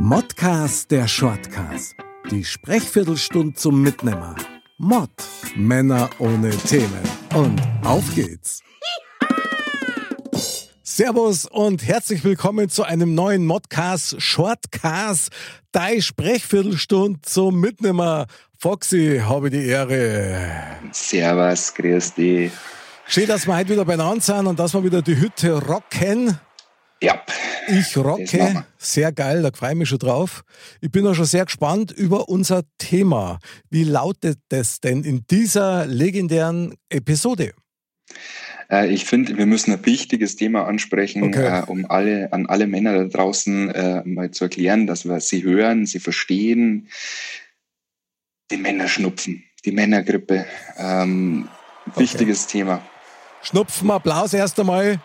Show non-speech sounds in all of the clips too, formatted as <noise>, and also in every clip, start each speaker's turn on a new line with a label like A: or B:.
A: Modcast der Shortcast. Die Sprechviertelstunde zum Mitnehmer. Mod. Männer ohne Themen. Und auf geht's. Servus und herzlich willkommen zu einem neuen Modcast Shortcast. Deine Sprechviertelstunde zum Mitnehmer. Foxy, habe die Ehre.
B: Servus, grüß dich.
A: Schön, dass wir heute wieder beieinander sind und dass wir wieder die Hütte rocken.
B: Ja.
A: Ich rocke. Sehr geil, da freue ich mich schon drauf. Ich bin auch schon sehr gespannt über unser Thema. Wie lautet das denn in dieser legendären Episode?
B: Äh, ich finde, wir müssen ein wichtiges Thema ansprechen,
A: Okay.
B: äh, um alle, an alle Männer da draußen äh, mal zu erklären, dass wir sie hören, sie verstehen. Den Männerschnupfen, die Männergrippe. Ähm, Wichtiges Thema.
A: Schnupfen, Applaus erst einmal.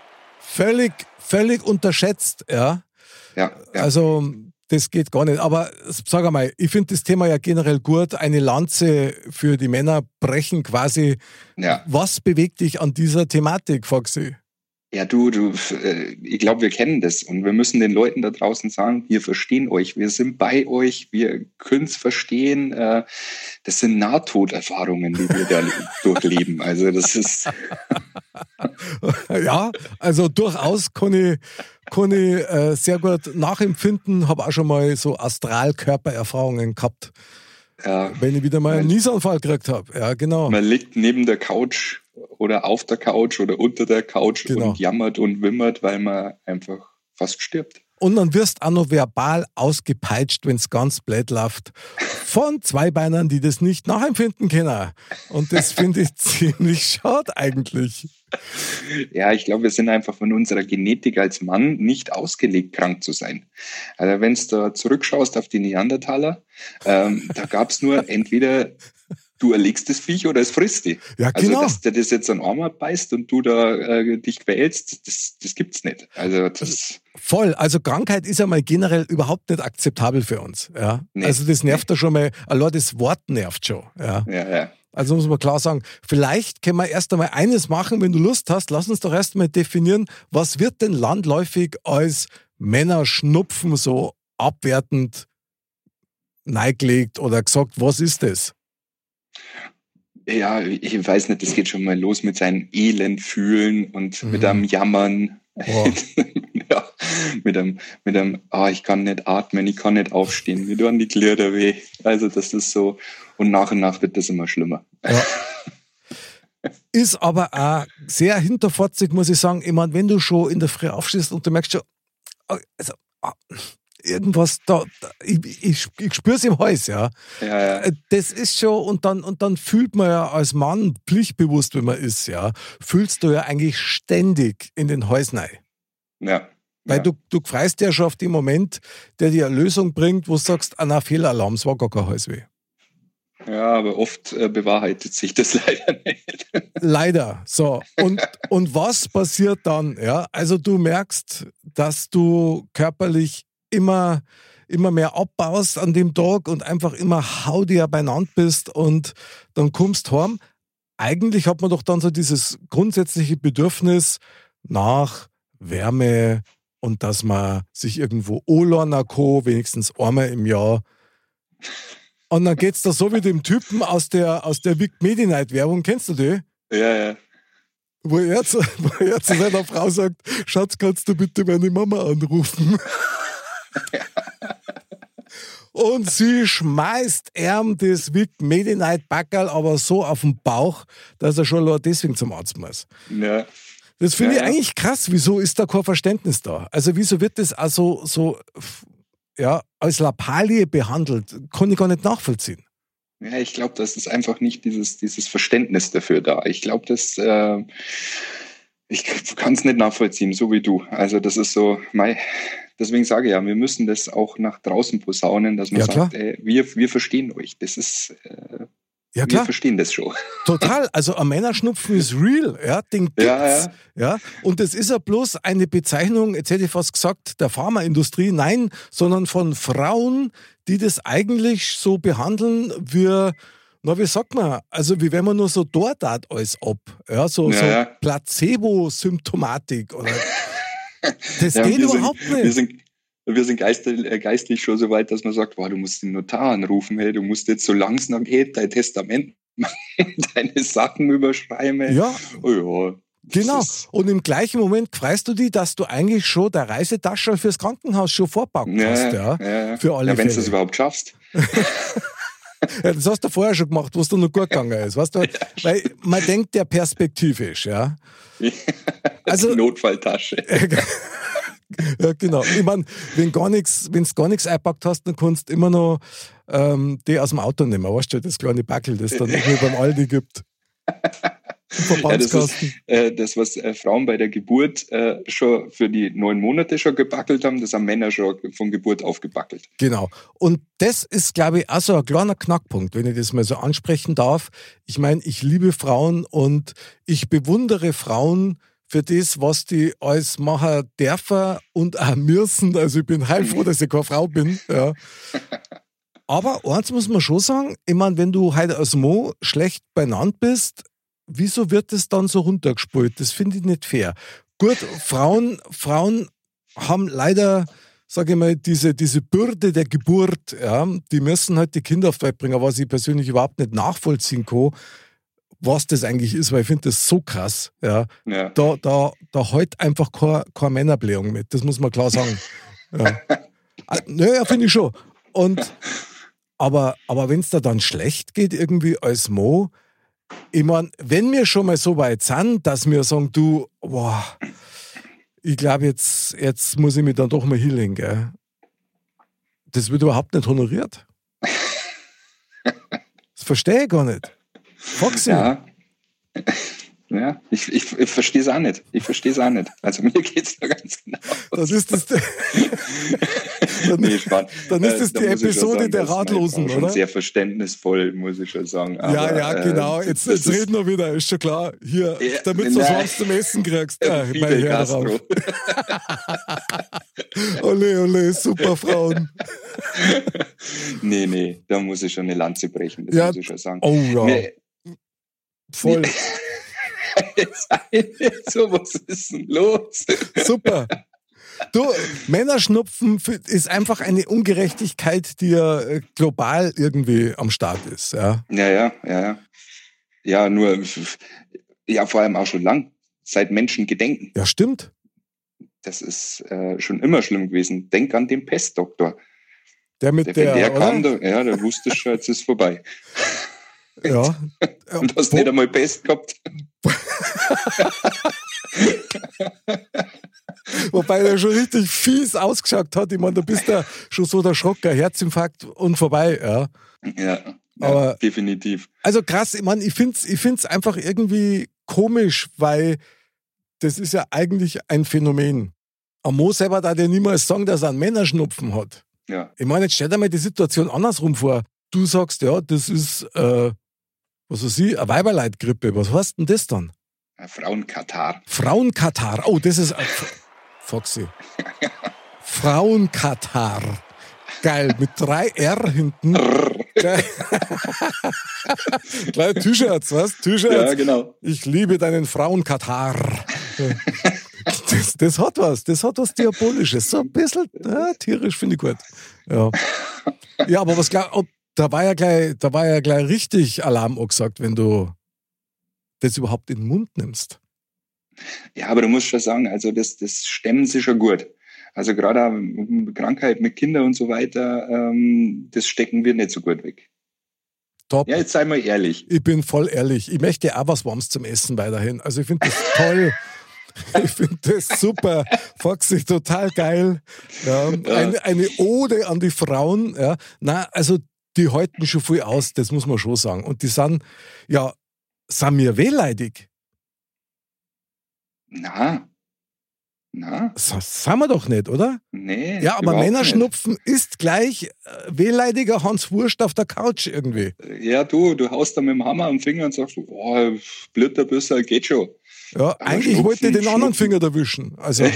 A: Völlig, völlig unterschätzt, ja.
B: Ja, ja.
A: Also, das geht gar nicht. Aber sag einmal, ich finde das Thema ja generell gut. Eine Lanze für die Männer brechen quasi.
B: ja.
A: Was bewegt dich an dieser Thematik, Foxy?
B: Ja, du, du, äh, ich glaube, wir kennen das und wir müssen den Leuten da draußen sagen, wir verstehen euch, wir sind bei euch, wir können es verstehen. Äh, Das sind Nahtoderfahrungen, die wir da <laughs> durchleben. Also das ist,
A: Ja, also durchaus kann ich, kann ich äh, sehr gut nachempfinden. Habe auch schon mal so Astralkörpererfahrungen gehabt,
B: ja,
A: wenn ich wieder mal einen Niesanfall gekriegt habe. Ja, genau.
B: man liegt neben der Couch oder auf der Couch oder unter der Couch
A: Genau.
B: und jammert und wimmert, weil man einfach fast stirbt.
A: Und dann wirst auch noch verbal ausgepeitscht, wenn es ganz blöd läuft, von Zweibeinern, die das nicht nachempfinden können. Und das finde ich <laughs> ziemlich schade eigentlich.
B: Ja, ich glaube, wir sind einfach von unserer Genetik als Mann nicht ausgelegt, krank zu sein. Also wenn du zurückschaust auf die Neandertaler, ähm, da gab es nur entweder du erlegst das Viech oder es frisst dich.
A: Ja,
B: Also
A: genau.
B: dass der das jetzt an Arm beißt und du da äh, dich quälst, das, das gibt's nicht. Also das,
A: Voll. Also Krankheit ist ja mal generell überhaupt nicht akzeptabel für uns. Ja?
B: Nee.
A: Also das nervt ja schon mal, allein das Wort nervt schon. Ja?
B: ja, ja.
A: Also muss man klar sagen, vielleicht können wir erst einmal eines machen, wenn du Lust hast, lass uns doch erst mal definieren, was wird denn landläufig als Männerschnupfen so abwertend neigelegt oder gesagt, was ist das?
B: Ja, ich weiß nicht, das geht schon mal los mit seinem Elend fühlen und
A: Mhm.
B: mit einem Jammern. <laughs> Ja, mit einem, mit einem, ah, ich kann nicht atmen, ich kann nicht aufstehen, mir tun die Glieder weh. Also das ist so, und nach und nach wird das immer schlimmer.
A: Ja. Ist aber auch sehr hinterfotzig, muss ich sagen. Ich meine, wenn du schon in der Früh aufstehst und du merkst schon, ah, also, ah, irgendwas da, ich, ich, ich spüre es im Hals, ja.
B: Ja, ja,
A: Äh, Das ist schon, und dann, und dann fühlt man ja als Mann pflichtbewusst, wenn man ist, ja, fühlst du ja eigentlich ständig in den Hals rein.
B: ja.
A: Weil
B: ja.
A: du, du freust ja schon auf den Moment, der dir eine Lösung bringt, wo du sagst, ah, na, Fehlalarm, es war gar kein Halsweh.
B: ja, aber oft äh, bewahrheitet sich das <laughs> leider nicht.
A: Leider. So. Und, und was passiert dann? Ja, also du merkst, dass du körperlich immer, immer mehr abbaust an dem Tag und einfach immer haudier beieinander bist und dann kommst heim. Eigentlich hat man doch dann so dieses grundsätzliche Bedürfnis nach Wärme und dass man sich irgendwo Ola Co. wenigstens einmal im Jahr und dann geht's da so wie dem Typen aus der, aus der Vic Medi-Night-Werbung, kennst du die?
B: ja, ja.
A: Wo er, zu, wo er zu seiner Frau sagt, Schatz, kannst du bitte meine Mama anrufen? Und sie schmeißt ihm das Vic Medi-Night Backerl aber so auf den Bauch, dass er schon deswegen zum Arzt muss.
B: ja.
A: Das finde
B: Ja,
A: ich eigentlich krass. Wieso ist da kein Verständnis da? Also wieso wird das also so ja, als Lappalie behandelt? Kann ich gar nicht nachvollziehen.
B: Ja, ich glaube, das ist einfach nicht dieses, dieses Verständnis dafür da. Ich glaube, dass äh, Ich kann es nicht nachvollziehen, so wie du. Also das ist so, mei, deswegen sage ich ja, wir müssen das auch nach draußen posaunen, dass man
A: Ja,
B: sagt, ey, wir, wir verstehen euch. Das ist, äh,
A: Ja
B: wir
A: klar,
B: verstehen das schon.
A: total. Also ein Männerschnupfen ist real, ja, den gibt's.
B: Ja,
A: Ja, und das ist ja bloß eine Bezeichnung, jetzt hätte ich fast gesagt, der Pharmaindustrie, nein, sondern von Frauen, die das eigentlich so behandeln wie, na, wie sagt man, also wie wenn man nur so dort alles ab, ja, so,
B: Ja,
A: so
B: ja.
A: Placebo-Symptomatik oder. Das <laughs>
B: Ja,
A: geht
B: wir
A: überhaupt
B: sind,
A: nicht.
B: Wir sind, wir sind geistig, äh, geistlich schon so weit, dass man sagt, boah, du musst den Notar anrufen, hey, du musst jetzt, solange es noch geht, dein Testament machen, <laughs> deine Sachen überschreiben.
A: Ja,
B: Oh ja. das
A: Genau. Und im gleichen Moment freust du dich, dass du eigentlich schon der Reisetasche fürs Krankenhaus schon vorpackt
B: Ja,
A: hast, ja.
B: ja,
A: Für alle
B: ja, wenn du es überhaupt schaffst. <laughs>
A: ja. Das hast du vorher schon gemacht, wo es dir noch gut gegangen ist. Weißt du? Weil man denkt ja perspektivisch, ja. Also-
B: Die Notfalltasche. <laughs>
A: ja, genau. Ich meine, wenn du gar nichts eingepackt hast, dann kannst du immer noch ähm, die aus dem Auto nehmen, weißt du, das kleine Backel, das dann <laughs> irgendwie beim Aldi gibt.
B: Ja, das ist äh, das, was äh, Frauen bei der Geburt äh, schon für die neun Monate schon gebackelt haben, das haben Männer schon von Geburt auf gebackelt.
A: Genau. Und das ist, glaube ich, auch so ein kleiner Knackpunkt, wenn ich das mal so ansprechen darf. Ich meine, ich liebe Frauen und ich bewundere Frauen für das, was die alles machen dürfen und auch müssen. Also ich bin heilfroh, dass ich keine Frau bin. Ja. <laughs> Aber eins muss man schon sagen, ich meine, wenn du heute als Mo schlecht beieinander bist, wieso wird das dann so runtergespult? Das finde ich nicht fair. Gut, Frauen, Frauen haben leider, sage ich mal, diese, diese Bürde der Geburt, ja, die müssen halt die Kinder auf die Welt bringen, was ich persönlich überhaupt nicht nachvollziehen kann, was das eigentlich ist, weil ich finde das so krass, ja.
B: Ja.
A: Da, da, da halt einfach keine, keine Männerblähung mit, das muss man klar sagen. <laughs> Ja, Ah, naja, finde ich schon. Und, aber, aber wenn es da dann schlecht geht, irgendwie als Mo, ich meine, wenn wir schon mal so weit sind, dass wir sagen, du, boah, ich glaube, jetzt, jetzt muss ich mich dann doch mal hinlegen, gell? Das wird überhaupt nicht honoriert. <laughs> Das verstehe ich gar nicht. Foxy.
B: Ja. Ja, ich, ich, ich verstehe es auch nicht. Ich verstehe es auch nicht. Also mir geht es da ganz genau.
A: Das ist das. <laughs> dann,
B: Nee,
A: dann ist
B: Äh,
A: das
B: da
A: die Episode
B: sagen,
A: der Ratlosen, oder?
B: Sehr verständnisvoll, muss ich schon sagen.
A: ja,
B: Aber,
A: ja,
B: äh,
A: genau. Jetzt, jetzt reden wir wieder, ist schon klar. Hier,
B: Ja,
A: damit du was zum Essen kriegst. <laughs>
B: Fidel
A: mein Herr drauf. <laughs> Ole, ole, super Frauen.
B: nee, nee, da muss ich schon eine Lanze brechen, das
A: Ja,
B: muss ich schon sagen.
A: Oh ja,
B: Nee,
A: voll. <laughs>
B: so, was ist denn los?
A: Super. Du, Männerschnupfen ist einfach eine Ungerechtigkeit, die ja äh, global irgendwie am Start ist. Ja.
B: Ja, ja, ja, ja. Ja, nur, ja, vor allem auch schon lang, seit Menschen gedenken.
A: ja, stimmt.
B: Das ist äh, schon immer schlimm gewesen. Denk an den Pestdoktor.
A: Der mit
B: Der,
A: der,
B: der kam, der, ja, der wusste schon, jetzt ist vorbei.
A: ja. <laughs>
B: Und hast
A: Wo-
B: nicht einmal Pest gehabt. <laughs>
A: Wobei er schon richtig fies ausgeschaut hat. Ich meine, da bist du schon so der Schrocker, Herzinfarkt und vorbei. Ja.
B: Ja, ja
A: Aber-
B: definitiv.
A: Also krass, ich meine, ich finde es ich find's einfach irgendwie komisch, weil das ist ja eigentlich ein Phänomen. Am Mo selber darf ja niemals sagen, dass er einen Männerschnupfen hat.
B: Ja.
A: Ich meine, jetzt stell dir mal die Situation andersrum vor. Du sagst, ja, das ist, äh, was weiß ich, eine Weiberleitgrippe. Was heißt denn das dann?
B: Frauenkatar.
A: Frauenkatar. Oh, das ist. Äh, Foxy. Frauenkatar. Geil, mit drei R hinten. Gleich T-Shirts, was? T-Shirts.
B: Ja, genau.
A: Ich liebe deinen Frauenkatar. Das, das hat was, das hat was Diabolisches. So ein bisschen ja, tierisch finde ich gut. Ja, ja aber was klar, ob, da war ja gleich, da war ja gleich richtig Alarm angesagt, wenn du das überhaupt in den Mund nimmst.
B: Ja, aber du musst schon sagen, also das, das stemmen sie schon gut. Also gerade mit Krankheit mit Kindern und so weiter, ähm, das stecken wir nicht so gut weg.
A: Top.
B: Ja, jetzt sei mal ehrlich.
A: Ich bin voll ehrlich. Ich möchte auch was Warmes zum Essen weiterhin. Also ich finde das toll. <laughs> Ich finde das super. Foxy, total geil. Ja, eine, eine Ode an die Frauen. Ja. Na, also die halten schon viel aus, das muss man schon sagen. Und die sind, ja, sind mir wehleidig.
B: Na. Na?
A: Das haben wir doch nicht, oder?
B: Nee.
A: Ja, aber Männerschnupfen ist gleich äh, wehleidiger Hans Wurst auf der Couch irgendwie.
B: nicht. Ja, du, du haust da mit dem Hammer am Finger und sagst, oh, Blitterbüssel geht schon.
A: Ja,
B: Aber
A: eigentlich
B: Schnupfen,
A: wollte ich den anderen
B: Schnupfen.
A: Finger erwischen. Also, <laughs>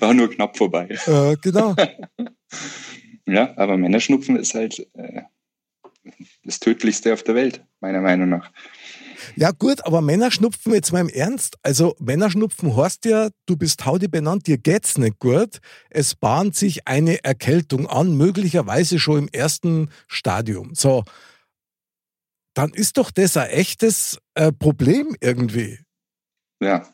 B: War nur knapp vorbei.
A: äh, genau. <laughs>
B: Ja, aber Männerschnupfen ist halt äh, das Tödlichste auf der Welt, meiner Meinung nach.
A: Ja, gut, aber Männerschnupfen jetzt mal im Ernst. Also, Männerschnupfen heißt ja, du bist Haudi benannt, dir geht's nicht gut. Es bahnt sich eine Erkältung an, möglicherweise schon im ersten Stadium. So. Dann ist doch das ein echtes äh, Problem irgendwie.
B: Ja.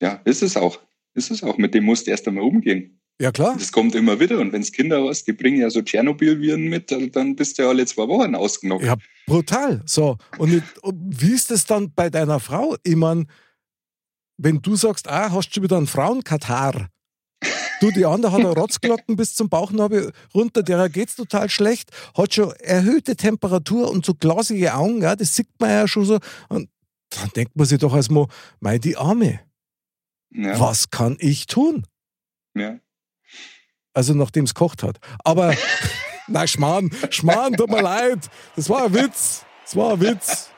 B: Ja, ist es auch. Ist es auch. Mit dem musst du erst einmal umgehen.
A: Ja, klar.
B: Das kommt immer wieder. Und wenn es Kinder hast, die bringen ja so Tschernobyl-Viren mit, dann- bist du ja alle zwei Wochen ausgenockt.
A: Ja, brutal. So. Und, ich- wie ist es dann bei deiner Frau? Ich mein, wenn du sagst, ah, hast du schon wieder einen Frauenkatar? Du, die andere hat eine <laughs> Rotzglocken bis zum Bauchnabel runter, der geht's total schlecht, hat schon erhöhte Temperatur und so glasige Augen, ja, das sieht man ja schon so. Und dann denkt man sich doch erstmal, mei, die Arme,
B: Ja.
A: was kann ich tun?
B: ja.
A: Also nachdem es kocht hat. Aber, <laughs> na Schmarrn, Schmarrn, tut mir leid. Das war ein Witz. Das war ein Witz.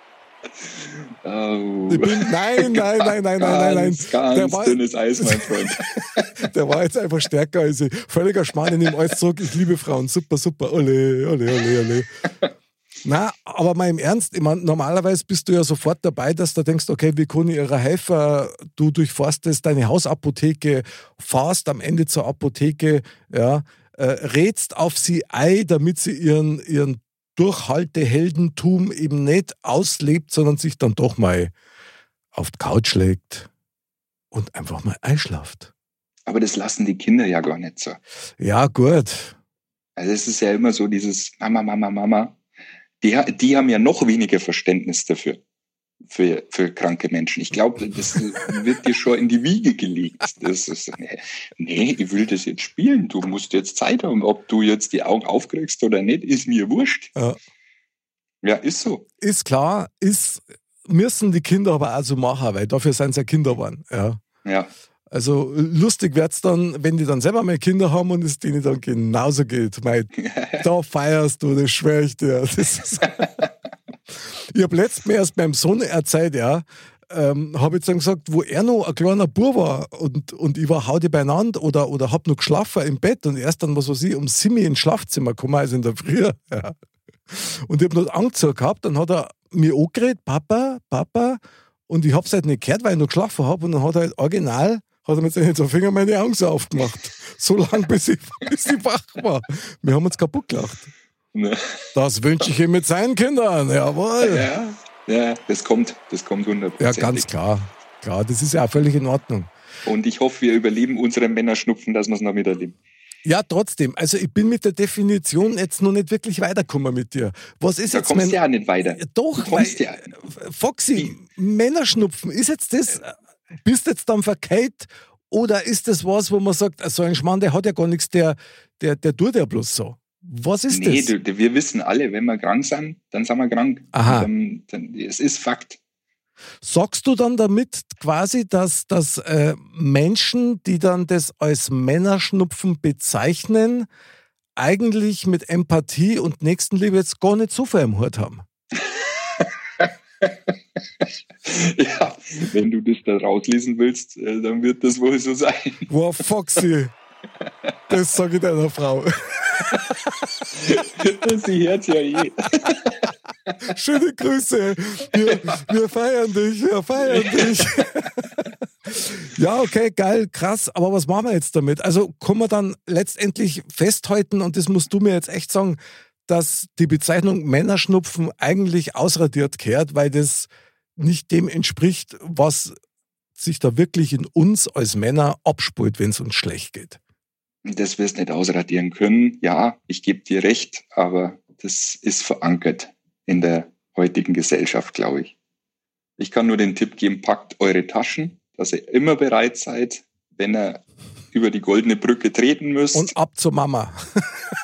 B: Oh.
A: Ich bin, nein, <laughs> nein, nein, nein, nein, nein, nein.
B: Ganz,
A: Der war-
B: dünnes Eis, mein Freund. <laughs>
A: Der war jetzt einfach stärker als ich. Völliger Schmarrn, ich nehme alles zurück. Ich liebe Frauen. Super, super. Ole, ole, ole, ole. Na, aber mal im Ernst, ich mein, normalerweise bist du ja sofort dabei, dass du denkst, okay, wie kann ich ihrer helfen? Du durchforstest deine Hausapotheke, fahrst am Ende zur Apotheke, ja, äh, rätst auf sie ein, damit sie ihren, ihren Durchhalteheldentum eben nicht auslebt, sondern sich dann doch mal auf die Couch legt und einfach mal einschlaft.
B: Aber das lassen die Kinder ja gar nicht so.
A: Ja, gut.
B: Also es ist ja immer so dieses Mama, Mama, Mama. Die, die haben ja noch weniger Verständnis dafür, für, für kranke Menschen. Ich glaube, das wird dir schon in die Wiege gelegt. Das ist, nee, nee, ich will das jetzt spielen. Du musst jetzt Zeit haben. Ob du jetzt die Augen aufkriegst oder nicht, ist mir wurscht.
A: Ja.
B: Ja, ist so.
A: Ist klar, ist, müssen die Kinder aber auch so machen, weil dafür sind sie ja Kinder geworden. Ja.
B: Ja.
A: Also lustig wird's dann, wenn die dann selber mal Kinder haben und es denen dann genauso geht. Mei, <laughs> da feierst du, das schwöre ich dir. Ich habe letztens mir erst beim Sohn erzählt, ja, ähm, habe jetzt dann gesagt, wo er noch ein kleiner Bub war und, und ich war hauti beieinander oder, oder hab noch geschlafen im Bett und erst dann, was weiß ich, um Simi ins Schlafzimmer gekommen, also in der Früh. <laughs> Ja. Und ich habe noch angezogen gehabt, dann hat er mir angeredet, Papa, Papa, und ich hab's halt nicht gehört, weil ich noch geschlafen habe und dann hat er halt original, hat er mit seinen Fingern meine Augen so aufgemacht. So lange, bis ich, bis ich wach war. Wir haben uns kaputt gelacht.
B: Ne?
A: Das wünsche ich ihm mit seinen Kindern, jawohl.
B: Ja, ja, das kommt, das kommt
A: Ja,
B: hundertprozentig.
A: ganz klar. Klar, das ist ja auch völlig in Ordnung.
B: Und ich hoffe, wir überleben unseren Männerschnupfen, dass wir es noch miterleben.
A: Ja, trotzdem. Also ich bin mit der Definition jetzt noch nicht wirklich weitergekommen mit dir. Was ist
B: Da
A: jetzt
B: kommst
A: mein...
B: du ja nicht weiter.
A: Ja, Doch,
B: Du kommst
A: weil,
B: ja.
A: Foxy, Männerschnupfen, ist jetzt das, bist jetzt dann verkehrt oder ist das was, wo man sagt, so ein Schmarrn, der hat ja gar nichts, der, der, der tut ja bloß so. Was ist
B: Nee,
A: das?
B: du, wir wissen alle, wenn wir krank sind, dann sind wir krank.
A: Aha.
B: Dann, dann, es ist Fakt.
A: Sagst du dann damit quasi, dass, dass äh, Menschen, die dann das als Männerschnupfen bezeichnen, eigentlich mit Empathie und Nächstenliebe jetzt gar nicht so viel im Hut haben? <laughs> <laughs>
B: ja, wenn du das da rauslesen willst, äh, dann wird das wohl so sein.
A: Wow, Foxy, das sage ich deiner Frau. <laughs>
B: Sie hört ja eh.
A: Schöne Grüße. Wir, wir feiern dich, wir feiern dich. Ja, okay, geil, krass. Aber was machen wir jetzt damit? Also können wir dann letztendlich festhalten, und das musst du mir jetzt echt sagen, dass die Bezeichnung Männerschnupfen eigentlich ausradiert kehrt, weil das nicht dem entspricht, was sich da wirklich in uns als Männer abspult, wenn es uns schlecht geht.
B: Das wirst nicht ausradieren können. Ja, ich gebe dir recht, aber das ist verankert in der heutigen Gesellschaft, glaube ich. Ich kann nur den Tipp geben, packt eure Taschen, dass ihr immer bereit seid, wenn ihr über die goldene Brücke treten müsst.
A: Und ab zur Mama.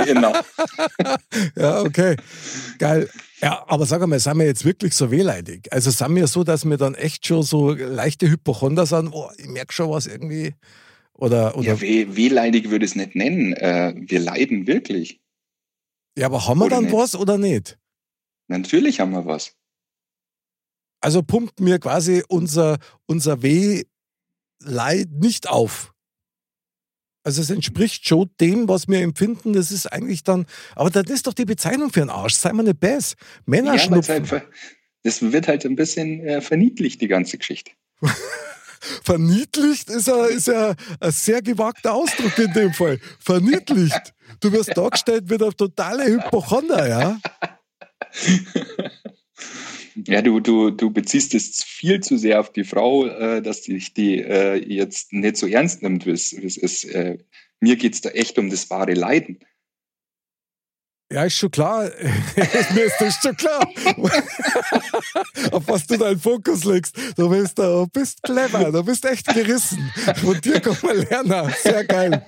B: genau. <laughs>
A: Ja, okay. Geil. Ja, aber sag einmal, sind wir jetzt wirklich so wehleidig? Also sind wir so, dass wir dann echt schon so leichte Hypochonder sind, oh, ich merke schon was irgendwie? Oder, oder
B: Ja, weh, wehleidig würde ich es nicht nennen. Äh, wir leiden wirklich.
A: ja, aber haben wir
B: oder
A: dann
B: nicht?
A: was oder nicht?
B: Natürlich haben wir was.
A: Also pumpt mir quasi unser, unser Wehleid nicht auf. Also es entspricht schon dem, was wir empfinden. Das ist eigentlich dann, aber das ist doch die Bezeichnung für einen Arsch. Sei mal nicht bess. Männer
B: Ja, halt, das wird halt ein bisschen äh, verniedlicht, die ganze Geschichte. <laughs>
A: Verniedlicht ist ja, ist ja ein sehr gewagter Ausdruck in dem Fall. Verniedlicht. Du wirst dargestellt wie der totale Hypochonder, ja? <laughs>
B: Ja, du, du, du beziehst es viel zu sehr auf die Frau, äh, dass dich die äh, jetzt nicht so ernst nimmt, wie es es ist. Äh, mir geht's da echt um das wahre Leiden.
A: Ja, ist schon klar. <laughs> Mir ist das schon klar. <laughs> Auf was du deinen Fokus legst. Du bist, du bist clever, du bist echt gerissen. Von dir kann man lernen. Sehr geil.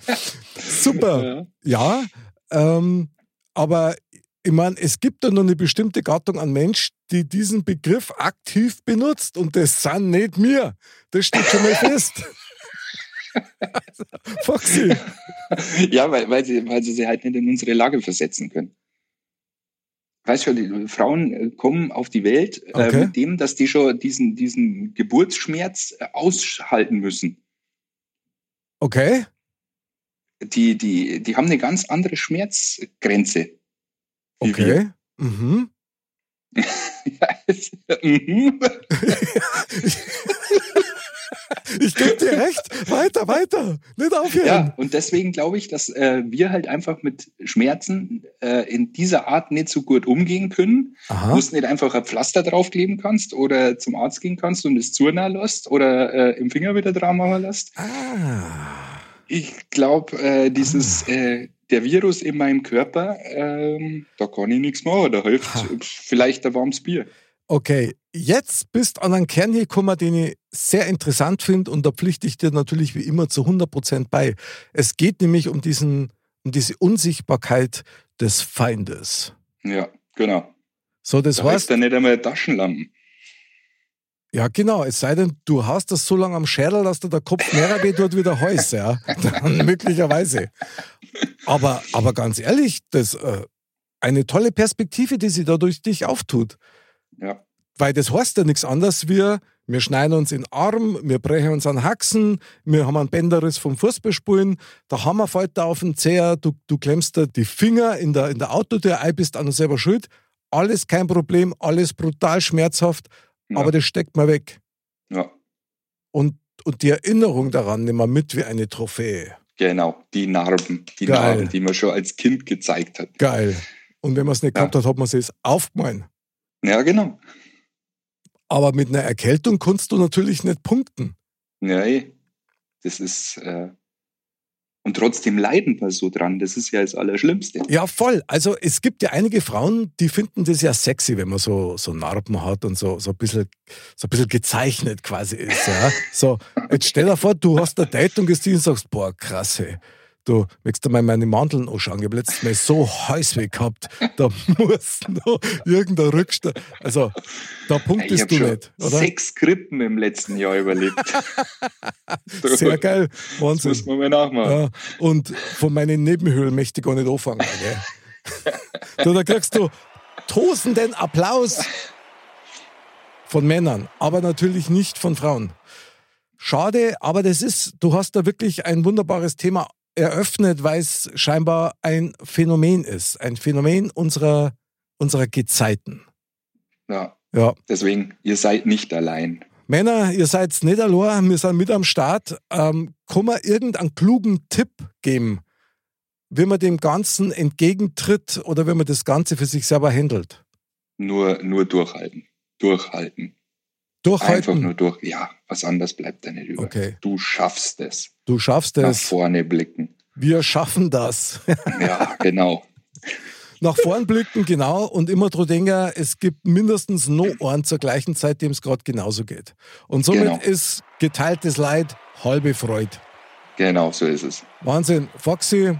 A: Super. Ja, ähm, aber ich meine, es gibt da noch eine bestimmte Gattung an Mensch, die diesen Begriff aktiv benutzt und das sind nicht mir. Das steht schon mal fest. <laughs> Foxy.
B: Ja, weil, weil, sie, weil sie sich halt nicht in unsere Lage versetzen können. Weißt du, die Frauen äh, kommen auf die Welt äh,
A: Okay.
B: mit dem, dass die schon diesen, diesen Geburtsschmerz äh, aushalten müssen.
A: Okay.
B: Die, die, die haben eine ganz andere Schmerzgrenze. wir.
A: Okay. Mhm. <laughs> <laughs> Ich gebe dir recht. Weiter, weiter. Nicht aufhören.
B: ja, und deswegen glaube ich, dass äh, wir halt einfach mit Schmerzen äh, in dieser Art nicht so gut umgehen können.
A: Aha.
B: Wo du nicht einfach ein Pflaster draufkleben kannst oder zum Arzt gehen kannst und es zurnahen lässt oder äh, im Finger wieder dran machen lässt.
A: Ah.
B: Ich glaube, äh, dieses, äh, der Virus in meinem Körper, ähm, da kann ich nichts machen. Da hilft
A: Ha.
B: vielleicht ein warmes Bier.
A: Okay, jetzt bist an einen Kern gekommen, den ich sehr interessant finde und da pflichte ich dir natürlich wie immer zu 100% bei. Es geht nämlich um, diesen, um diese Unsichtbarkeit des Feindes.
B: Ja, genau.
A: So, das
B: Da
A: heißt,
B: dann nicht einmal Taschenlampen.
A: Ja genau, es sei denn, du hast das so lange am Schädel, dass dir der Kopf mehr weh tut wie der Hals, ja. <laughs> Dann möglicherweise. Aber, aber ganz ehrlich, das äh, eine tolle Perspektive, die sich da durch dich auftut.
B: Ja,
A: Weil das heißt ja nichts anderes wie, wir schneiden uns in den Arm, wir brechen uns an Haxen, wir haben einen Bänderriss vom Fußballspielen, der Hammer fällt da auf den Zeher, du, du klemmst da die Finger in der, in der Autotür ein, bist an uns selber schuld. Alles kein Problem, alles brutal schmerzhaft,
B: ja,
A: aber das steckt man weg.
B: ja,
A: Und, und die Erinnerung daran nehmen wir mit wie eine Trophäe.
B: genau. Die Narben, die
A: Geil.
B: Narben, die man schon als Kind gezeigt hat.
A: Geil. Und wenn man es nicht
B: Ja.
A: gehabt hat, hat man es aufgemalt.
B: Ja, genau.
A: Aber mit einer Erkältung kannst du natürlich nicht punkten.
B: Ja, eh. das ist. Äh, und trotzdem leiden wir so dran. Das ist ja das Allerschlimmste.
A: Ja, voll. Also es gibt ja einige Frauen, die finden das ja sexy, wenn man so, so Narben hat und so, so, ein bisschen, so ein bisschen gezeichnet quasi ist. Ja? So, jetzt stell dir vor, du hast ein Date und gehst hin und sagst, boah, krass, hey. Du, möchtest du mal meine Mandeln anschauen? Ich habe letztes Mal so Heißweh gehabt. Da <laughs> muss noch irgendein Rückstand. Also, da punktest du
B: schon
A: nicht, oder?
B: sechs Krippen im letzten Jahr überlebt. <laughs>
A: Sehr geil.
B: Das
A: Wahnsinn.
B: muss man mal nachmachen.
A: Ja, und von meinen Nebenhöhlen möchte ich gar nicht anfangen. <laughs> Du, da kriegst du tosenden Applaus von Männern, aber natürlich nicht von Frauen. Schade, aber das ist, du hast da wirklich ein wunderbares Thema eröffnet, weil es scheinbar ein Phänomen ist. Ein Phänomen unserer, unserer Gezeiten.
B: Ja,
A: Ja.
B: deswegen, ihr seid nicht allein.
A: Männer, ihr seid nicht allein, wir sind mit am Start. Ähm, kann man irgendeinen klugen Tipp geben, wie man dem Ganzen entgegentritt oder wie man das Ganze für sich selber handelt?
B: Nur, nur durchhalten. Durchhalten. Einfach
A: Durchhalten.
B: nur durch. Ja, was anderes bleibt da nicht über.
A: Okay.
B: Du schaffst es.
A: Du schaffst
B: Nach
A: es.
B: vorne blicken.
A: Wir schaffen das. <laughs>
B: Ja, genau.
A: Nach vorn blicken, genau. Und immer dran denken, es gibt mindestens noch einen zur gleichen Zeit, dem es gerade genauso geht. Und somit
B: Genau.
A: ist geteiltes Leid halbe Freude.
B: Genau, so ist es.
A: Wahnsinn. Foxy,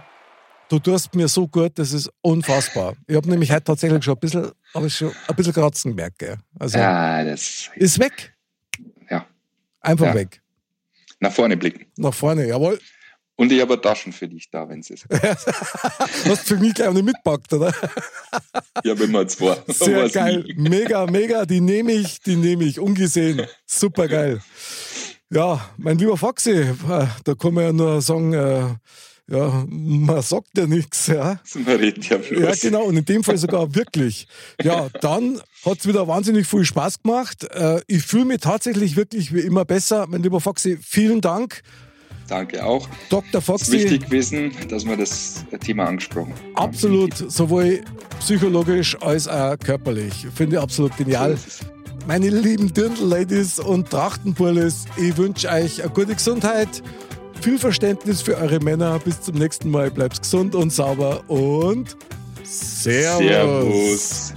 A: Du tust mir so gut, das ist unfassbar. Ich habe nämlich heute tatsächlich schon ein bisschen, aber schon ein bisschen Kratzen gemerkt. Gell? Also
B: Ja, das,
A: ist weg.
B: ja.
A: Einfach
B: Ja.
A: weg.
B: Nach vorne blicken.
A: Nach vorne, jawohl.
B: Und ich habe Taschen für dich da, wenn es ist. <laughs>
A: Hast für mich gleich eine mitpackt, oder?
B: Ich habe immer zwei.
A: Sehr <laughs> geil.
B: nie.
A: Mega, mega. Die nehme ich, die nehme ich. Ungesehen. Super geil. Ja, mein lieber Foxy, äh, da kann man ja nur sagen, äh, ja, man sagt ja nichts. Ja.
B: Man redet ja bloß.
A: ja, genau. Und in dem Fall sogar wirklich. Ja, dann hat es wieder wahnsinnig viel Spaß gemacht. Äh, ich fühle mich tatsächlich wirklich wie immer besser. Mein lieber Foxy, vielen Dank.
B: Danke auch.
A: Dr.
B: Es ist
A: Foxy.
B: wichtig gewesen, dass wir das Thema angesprochen haben.
A: Absolut, sowohl psychologisch als auch körperlich. Finde ich absolut genial.
B: So.
A: Meine lieben Dirndl-Ladies und Trachtenbullis, ich wünsche euch eine gute Gesundheit, viel Verständnis für eure Männer. Bis zum nächsten Mal. Bleibt gesund und sauber und Servus.
B: Servus.